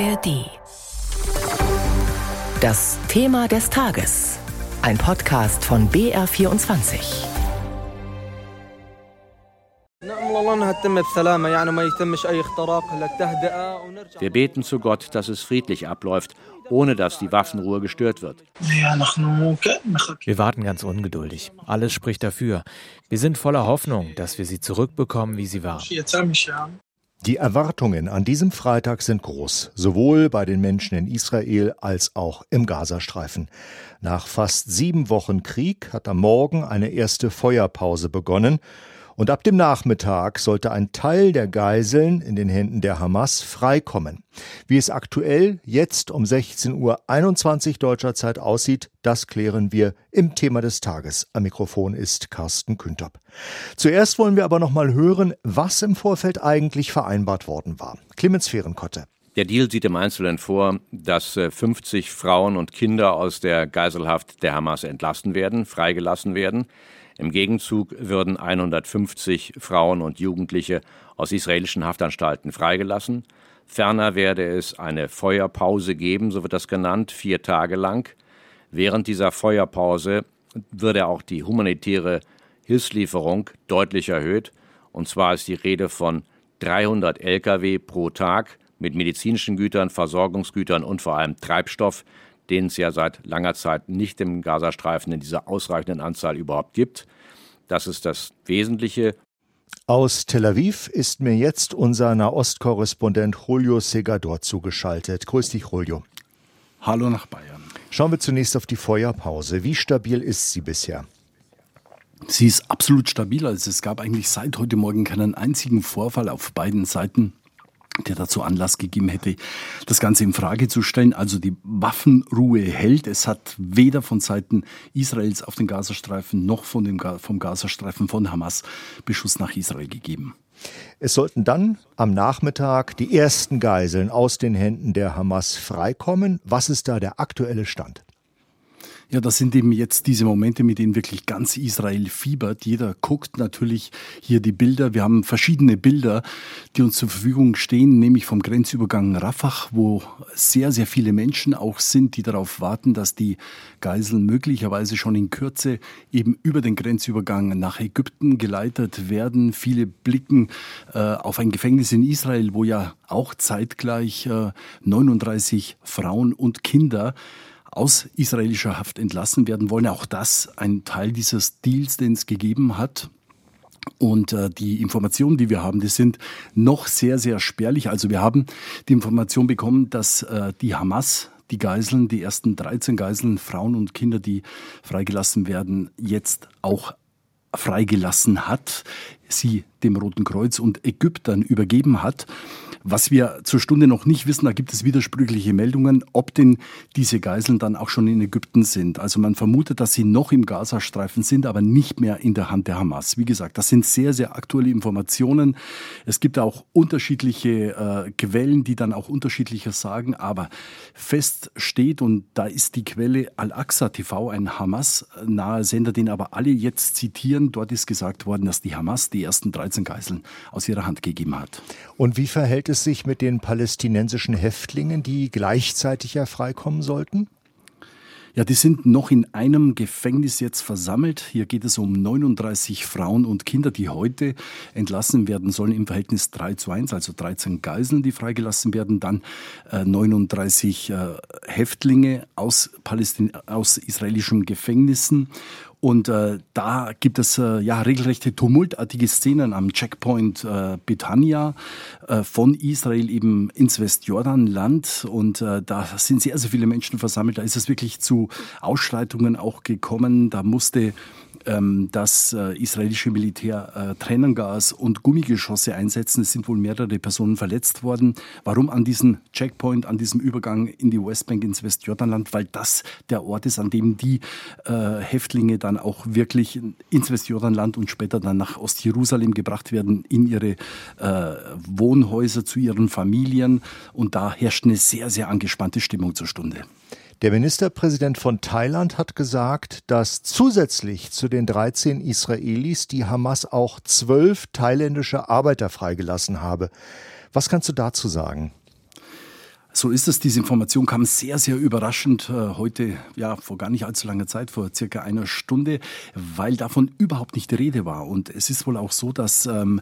ARD. Das Thema des Tages. Ein Podcast von BR24. Wir beten zu Gott, dass es friedlich abläuft, ohne dass die Waffenruhe gestört wird. Wir warten ganz ungeduldig. Alles spricht dafür. Wir sind voller Hoffnung, dass wir sie zurückbekommen, wie sie war. Die Erwartungen an diesem Freitag sind groß, sowohl bei den Menschen in Israel als auch im Gazastreifen. Nach fast sieben Wochen Krieg hat am Morgen eine erste Feuerpause begonnen und ab dem Nachmittag sollte ein Teil der Geiseln in den Händen der Hamas freikommen. Wie es aktuell jetzt um 16.21 Uhr deutscher Zeit aussieht, das klären wir im Thema des Tages. Am Mikrofon ist Carsten Küntop. Zuerst wollen wir aber noch mal hören, was im Vorfeld eigentlich vereinbart worden war. Clemens Fehrenkotte. Der Deal sieht im Einzelnen vor, dass 50 äh, Frauen und Kinder aus der Geiselhaft der Hamas entlassen werden, freigelassen werden. Im Gegenzug würden 150 Frauen und Jugendliche aus israelischen Haftanstalten freigelassen. Ferner werde es eine Feuerpause geben, so wird das genannt, vier Tage lang. Während dieser Feuerpause würde auch die humanitäre Hilfslieferung deutlich erhöht. Und zwar ist die Rede von 300 Lkw pro Tag mit medizinischen Gütern, Versorgungsgütern und vor allem Treibstoff, den es ja seit langer Zeit nicht im Gazastreifen in dieser ausreichenden Anzahl überhaupt gibt. Das ist das Wesentliche. Aus Tel Aviv ist mir jetzt unser Nahostkorrespondent Julio Segador zugeschaltet. Grüß dich, Julio. Hallo nach Bayern. Schauen wir zunächst auf die Feuerpause. Wie stabil ist sie bisher? Sie ist absolut stabil. Also es gab eigentlich seit heute Morgen keinen einzigen Vorfall auf beiden Seiten der dazu Anlass gegeben hätte, das Ganze in Frage zu stellen. Also die Waffenruhe hält. Es hat weder von Seiten Israels auf den Gazastreifen noch von dem, vom Gazastreifen von Hamas Beschuss nach Israel gegeben. Es sollten dann am Nachmittag die ersten Geiseln aus den Händen der Hamas freikommen. Was ist da der aktuelle Stand? Ja, das sind eben jetzt diese Momente, mit denen wirklich ganz Israel fiebert. Jeder guckt natürlich hier die Bilder. Wir haben verschiedene Bilder, die uns zur Verfügung stehen, nämlich vom Grenzübergang Rafah, wo sehr, sehr viele Menschen auch sind, die darauf warten, dass die Geiseln möglicherweise schon in Kürze eben über den Grenzübergang nach Ägypten geleitet werden. Viele blicken äh, auf ein Gefängnis in Israel, wo ja auch zeitgleich äh, 39 Frauen und Kinder aus israelischer Haft entlassen werden wollen. Auch das ein Teil dieses Deals, den es gegeben hat. Und äh, die Informationen, die wir haben, die sind noch sehr, sehr spärlich. Also wir haben die Information bekommen, dass äh, die Hamas die Geiseln, die ersten 13 Geiseln, Frauen und Kinder, die freigelassen werden, jetzt auch freigelassen hat, sie dem Roten Kreuz und Ägyptern übergeben hat. Was wir zur Stunde noch nicht wissen, da gibt es widersprüchliche Meldungen, ob denn diese Geiseln dann auch schon in Ägypten sind. Also man vermutet, dass sie noch im Gazastreifen sind, aber nicht mehr in der Hand der Hamas. Wie gesagt, das sind sehr, sehr aktuelle Informationen. Es gibt auch unterschiedliche äh, Quellen, die dann auch unterschiedlicher sagen, aber fest steht, und da ist die Quelle Al-Aqsa TV, ein Hamas-nahe Sender, den aber alle jetzt zitieren. Dort ist gesagt worden, dass die Hamas die ersten 13 Geiseln aus ihrer Hand gegeben hat. Und wie verhält sich mit den palästinensischen Häftlingen, die gleichzeitig ja freikommen sollten? Ja, die sind noch in einem Gefängnis jetzt versammelt. Hier geht es um 39 Frauen und Kinder, die heute entlassen werden sollen im Verhältnis 3 zu 1, also 13 Geiseln, die freigelassen werden, dann äh, 39 äh, Häftlinge aus, aus israelischen Gefängnissen und äh, da gibt es äh, ja regelrechte tumultartige Szenen am Checkpoint äh, Betania äh, von Israel eben ins Westjordanland. Und äh, da sind sehr, sehr viele Menschen versammelt. Da ist es wirklich zu Ausschreitungen auch gekommen. Da musste ähm, das äh, israelische Militär äh, Tränengas und Gummigeschosse einsetzen. Es sind wohl mehrere Personen verletzt worden. Warum an diesem Checkpoint, an diesem Übergang in die Westbank ins Westjordanland? Weil das der Ort ist, an dem die äh, Häftlinge dann auch wirklich ins Westjordanland und später dann nach Ostjerusalem gebracht werden, in ihre äh, Wohnhäuser zu ihren Familien. Und da herrscht eine sehr, sehr angespannte Stimmung zur Stunde. Der Ministerpräsident von Thailand hat gesagt, dass zusätzlich zu den 13 Israelis die Hamas auch zwölf thailändische Arbeiter freigelassen habe. Was kannst du dazu sagen? So ist es. Diese Information kam sehr, sehr überraschend äh, heute, ja, vor gar nicht allzu langer Zeit, vor circa einer Stunde, weil davon überhaupt nicht die Rede war. Und es ist wohl auch so, dass ähm,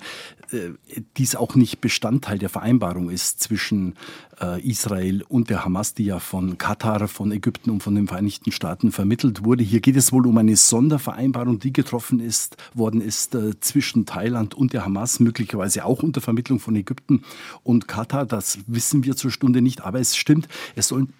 äh, dies auch nicht Bestandteil der Vereinbarung ist zwischen äh, Israel und der Hamas, die ja von Katar, von Ägypten und von den Vereinigten Staaten vermittelt wurde. Hier geht es wohl um eine Sondervereinbarung, die getroffen ist, worden ist äh, zwischen Thailand und der Hamas, möglicherweise auch unter Vermittlung von Ägypten und Katar. Das wissen wir zur Stunde nicht aber es stimmt, es sollen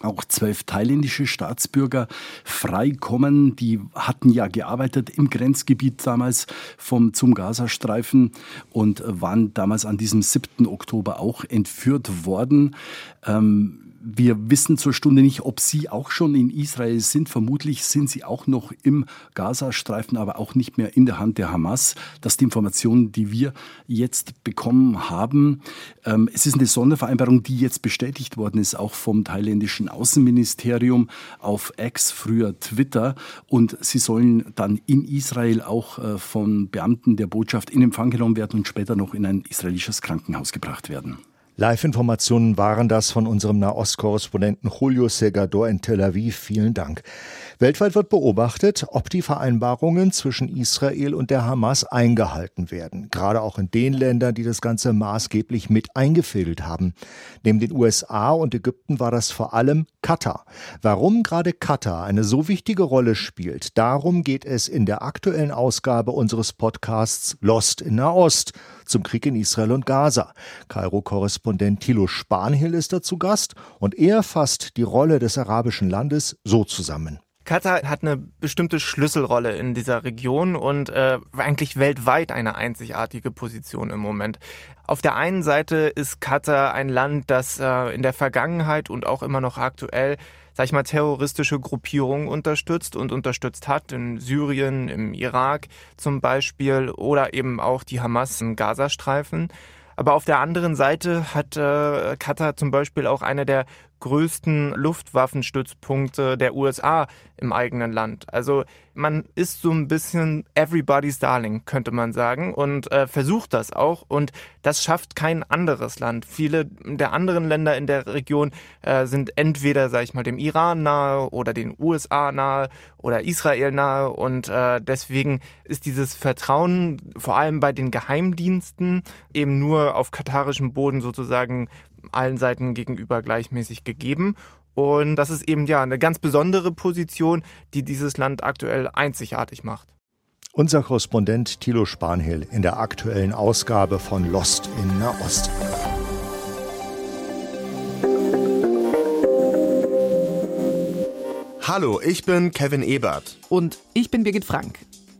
auch zwölf thailändische Staatsbürger freikommen. Die hatten ja gearbeitet im Grenzgebiet damals vom, zum Gazastreifen und waren damals an diesem 7. Oktober auch entführt worden. Ähm, wir wissen zur Stunde nicht, ob Sie auch schon in Israel sind. Vermutlich sind Sie auch noch im Gazastreifen, aber auch nicht mehr in der Hand der Hamas. Das ist die Information, die wir jetzt bekommen haben. Ähm, es ist eine Sondervereinbarung, die jetzt bestätigt worden ist, auch vom thailändischen Außenministerium auf X, früher Twitter. Und sie sollen dann in Israel auch äh, von Beamten der Botschaft in Empfang genommen werden und später noch in ein israelisches Krankenhaus gebracht werden. Live-Informationen waren das von unserem Nahostkorrespondenten Julio Segador in Tel Aviv. Vielen Dank. Weltweit wird beobachtet, ob die Vereinbarungen zwischen Israel und der Hamas eingehalten werden. Gerade auch in den Ländern, die das Ganze maßgeblich mit eingefädelt haben. Neben den USA und Ägypten war das vor allem Katar. Warum gerade Katar eine so wichtige Rolle spielt, darum geht es in der aktuellen Ausgabe unseres Podcasts Lost in Nahost zum Krieg in Israel und Gaza. Kairo-Korrespondent Thilo Spanhill ist dazu Gast und er fasst die Rolle des arabischen Landes so zusammen. Katar hat eine bestimmte Schlüsselrolle in dieser Region und äh, eigentlich weltweit eine einzigartige Position im Moment. Auf der einen Seite ist Katar ein Land, das äh, in der Vergangenheit und auch immer noch aktuell sag ich mal, terroristische Gruppierungen unterstützt und unterstützt hat, in Syrien, im Irak zum Beispiel oder eben auch die Hamas im Gazastreifen. Aber auf der anderen Seite hat äh, Katar zum Beispiel auch eine der größten Luftwaffenstützpunkte der USA im eigenen Land. Also man ist so ein bisschen everybody's darling, könnte man sagen, und äh, versucht das auch. Und das schafft kein anderes Land. Viele der anderen Länder in der Region äh, sind entweder, sag ich mal, dem Iran nahe oder den USA nahe oder Israel nahe. Und äh, deswegen ist dieses Vertrauen vor allem bei den Geheimdiensten eben nur auf katarischem Boden sozusagen allen Seiten gegenüber gleichmäßig gegeben. Und das ist eben ja eine ganz besondere Position, die dieses Land aktuell einzigartig macht. Unser Korrespondent Thilo Spanhill in der aktuellen Ausgabe von Lost in Nahost. Hallo, ich bin Kevin Ebert. Und ich bin Birgit Frank.